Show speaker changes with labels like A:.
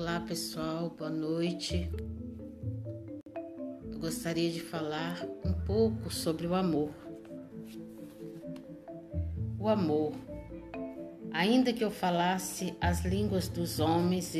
A: Olá pessoal, boa noite. Eu gostaria de falar um pouco sobre o amor. O amor. Ainda que eu falasse as línguas dos homens e